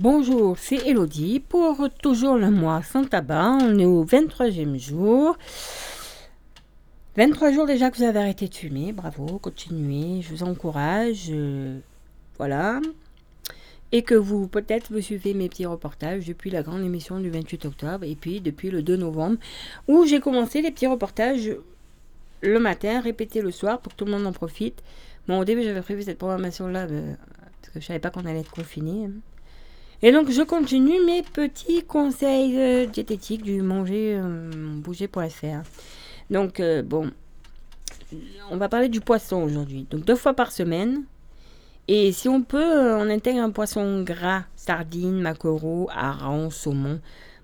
Bonjour, c'est Elodie pour toujours le mois sans tabac. On est au 23e jour. 23 jours déjà que vous avez arrêté de fumer. Bravo, continuez. Je vous encourage. euh, voilà. Et que vous, peut-être, vous suivez mes petits reportages depuis la grande émission du 28 octobre et puis depuis le 2 novembre où j'ai commencé les petits reportages le matin, répétés le soir pour que tout le monde en profite. Bon, au début, j'avais prévu cette programmation-là euh, parce que je savais pas qu'on allait être confiné. Et donc, je continue mes petits conseils euh, diététiques du manger euh, bouger.fr. Donc, euh, bon, on va parler du poisson aujourd'hui. Donc, deux fois par semaine. Et si on peut, on intègre un poisson gras, sardines, maquereaux, harengs, saumon.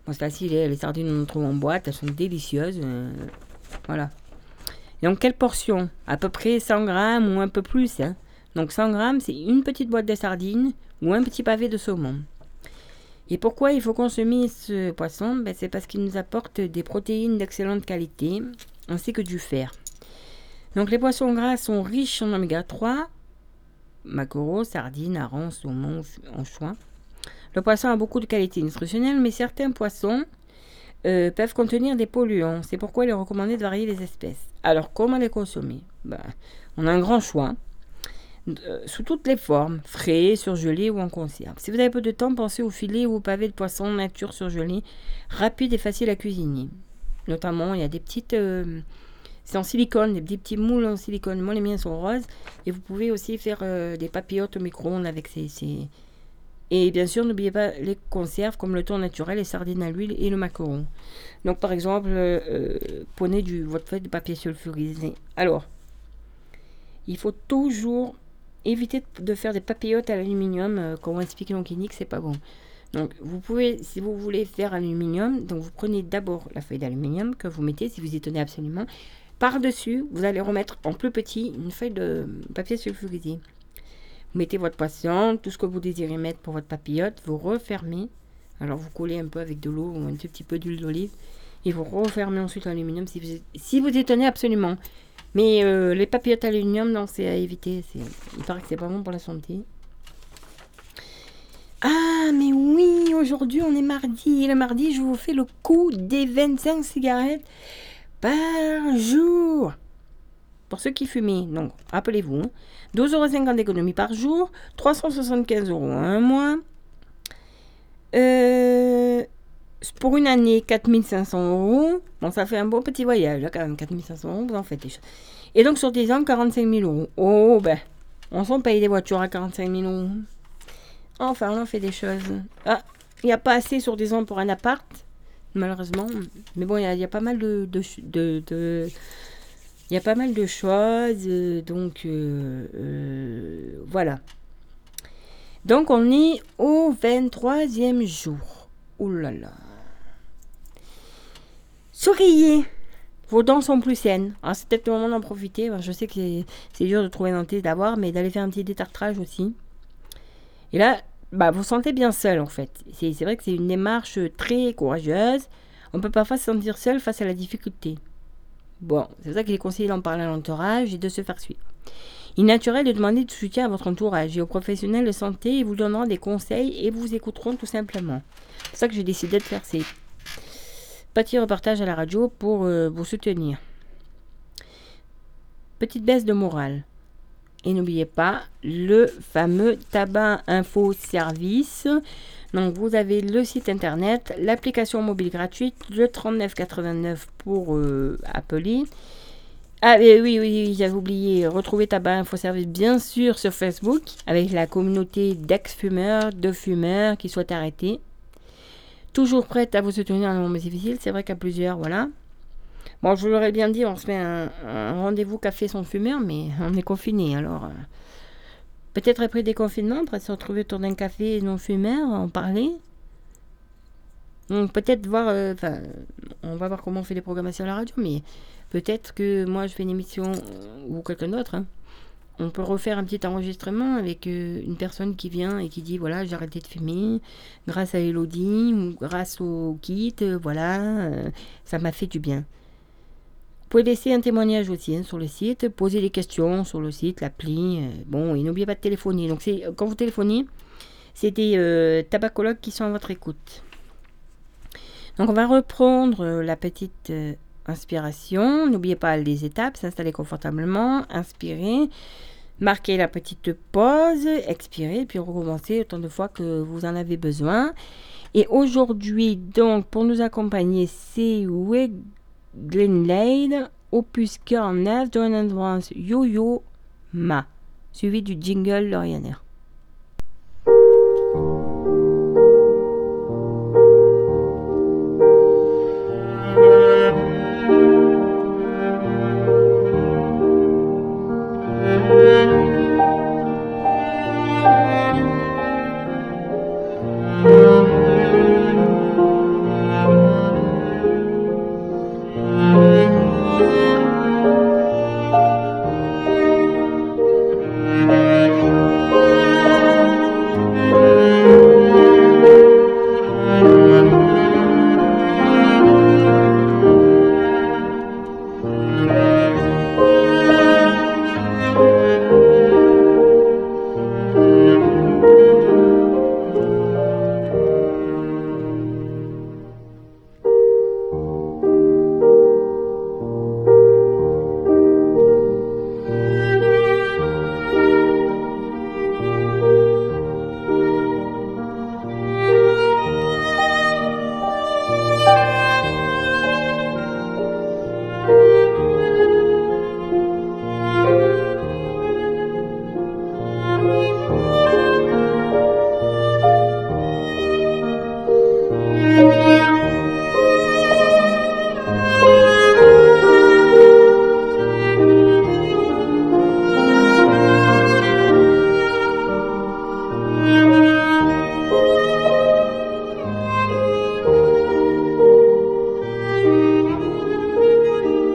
Bon, c'est facile, les sardines, on trouve en boîte, elles sont délicieuses. voilà. Et donc, quelle portion? À peu près 100 grammes ou un peu plus. hein. Donc, 100 grammes, c'est une petite boîte de sardines ou un petit pavé de saumon. Et pourquoi il faut consommer ce poisson? Ben, C'est parce qu'il nous apporte des protéines d'excellente qualité, ainsi que du fer. Donc les poissons gras sont riches en oméga 3, maquereaux, sardines, harengs, saumon, anchois. Le poisson a beaucoup de qualités nutritionnelles, mais certains poissons euh, peuvent contenir des polluants. C'est pourquoi il est recommandé de varier les espèces. Alors comment les consommer? Ben, On a un grand choix. Euh, sous toutes les formes, frais, surgelés ou en conserve. Si vous avez peu de temps, pensez au filet ou au pavé de poisson nature surgelé, rapide et facile à cuisiner. Notamment, il y a des petites... euh, c'est en silicone, des petits, moules en silicone. Moi, les miens sont roses. Et vous pouvez aussi faire euh, des papillotes au micro-ondes avec ces, Et bien sûr, n'oubliez pas les conserves comme le thon naturel, les sardines à l'huile et le macaron. Donc, par exemple, prenez votre feuille de papier sulfurisé. Alors, il faut toujours éviter de faire des papillotes à l'aluminium, euh, comme on explique en clinique, c'est pas bon. Donc, vous pouvez, si vous voulez faire aluminium, donc vous prenez d'abord la feuille d'aluminium que vous mettez, si vous y tenez absolument. Par-dessus, vous allez remettre en plus petit une feuille de papier sulfurisé. Vous mettez votre poisson, tout ce que vous désirez mettre pour votre papillote, vous refermez. Alors, vous collez un peu avec de l'eau ou un tout petit peu d'huile d'olive. Et vous refermez ensuite l'aluminium si vous, si vous y absolument. Mais euh, les papillotes aluminium, non, c'est à éviter. Il paraît que c'est pas bon pour la santé. Ah, mais oui, aujourd'hui on est mardi. Et le mardi, je vous fais le coup des 25 cigarettes par jour. Pour ceux qui fument, donc rappelez-vous, hein, 12,50 euros d'économie par jour, 375 euros un mois. Euh, pour une année, 4500 euros. Bon, ça fait un bon petit voyage, là, quand même. 4500 euros, vous en faites des choses. Et donc, sur 10 ans, 45 000 euros. Oh, ben, on s'en paye des voitures à 45 000 euros. Enfin, on en fait des choses. Ah, il n'y a pas assez sur 10 ans pour un appart, malheureusement. Mais bon, il y a- pas mal de- il y a pas mal de choses, euh, donc euh, euh, voilà. Donc on est au 23e jour. Ouh là là. Souriez Vos dents sont plus saines. C'est peut-être le moment d'en profiter. Je sais que c'est- dur de trouver un dentiste d'avoir, mais d'aller faire un petit détartrage aussi. Et là, bah, vous sentez bien seul en fait. C'est c'est vrai que c'est une démarche très courageuse. On peut parfois se sentir seul face à la difficulté. Bon, c'est pour ça qu'il est conseillé d'en parler à l'entourage et de se faire suivre. Il est naturel de demander du soutien à votre entourage et aux professionnels de santé. Ils vous donneront des conseils et vous écouteront tout simplement. C'est pour ça que j'ai décidé de faire ces petits reportages à la radio pour euh, vous soutenir. Petite baisse de morale. Et n'oubliez pas le fameux tabac info service. Donc vous avez le site internet, l'application mobile gratuite, le 3989 pour euh. Ah oui, oui, oui, j'avais oublié, retrouver Tabac Info Service bien sûr sur Facebook avec la communauté d'ex-fumeurs, de fumeurs qui souhaitent arrêter. Toujours prête à vous soutenir dans les moments difficiles, c'est vrai qu'à plusieurs, voilà. Bon, je vous l'aurais bien dit, on se met un, un rendez-vous café sans fumeur, mais on est confiné, alors... euh, Peut-être après le déconfinement, après se retrouver autour d'un café non fumeur, en parler. Donc peut-être voir, euh, enfin, on va voir comment on fait les programmations à la radio, mais peut-être que moi je fais une émission euh, ou quelqu'un d'autre. hein. On peut refaire un petit enregistrement avec euh, une personne qui vient et qui dit voilà j'ai arrêté de fumer grâce à Elodie ou grâce au kit, euh, voilà, euh, ça m'a fait du bien. Vous pouvez laisser un témoignage aussi hein, sur le site, poser des questions sur le site, l'appli. bon, et n'oubliez pas de téléphoner. Donc, c'est quand vous téléphonez, C'est des tabacologues qui sont à votre écoute. Donc on va reprendre la petite inspiration. N'oubliez pas les étapes, s'installer confortablement, inspirer, marquer la petite pause, expirer, puis recommencer autant de fois que vous en avez besoin. Et aujourd'hui, donc, pour nous accompagner, c'est Glenlade, opus 49, Don Advance Yo-Yo Ma, suivi du jingle Lorianer.